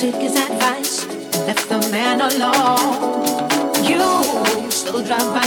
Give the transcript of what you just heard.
took his advice and left the man alone. You still drive by.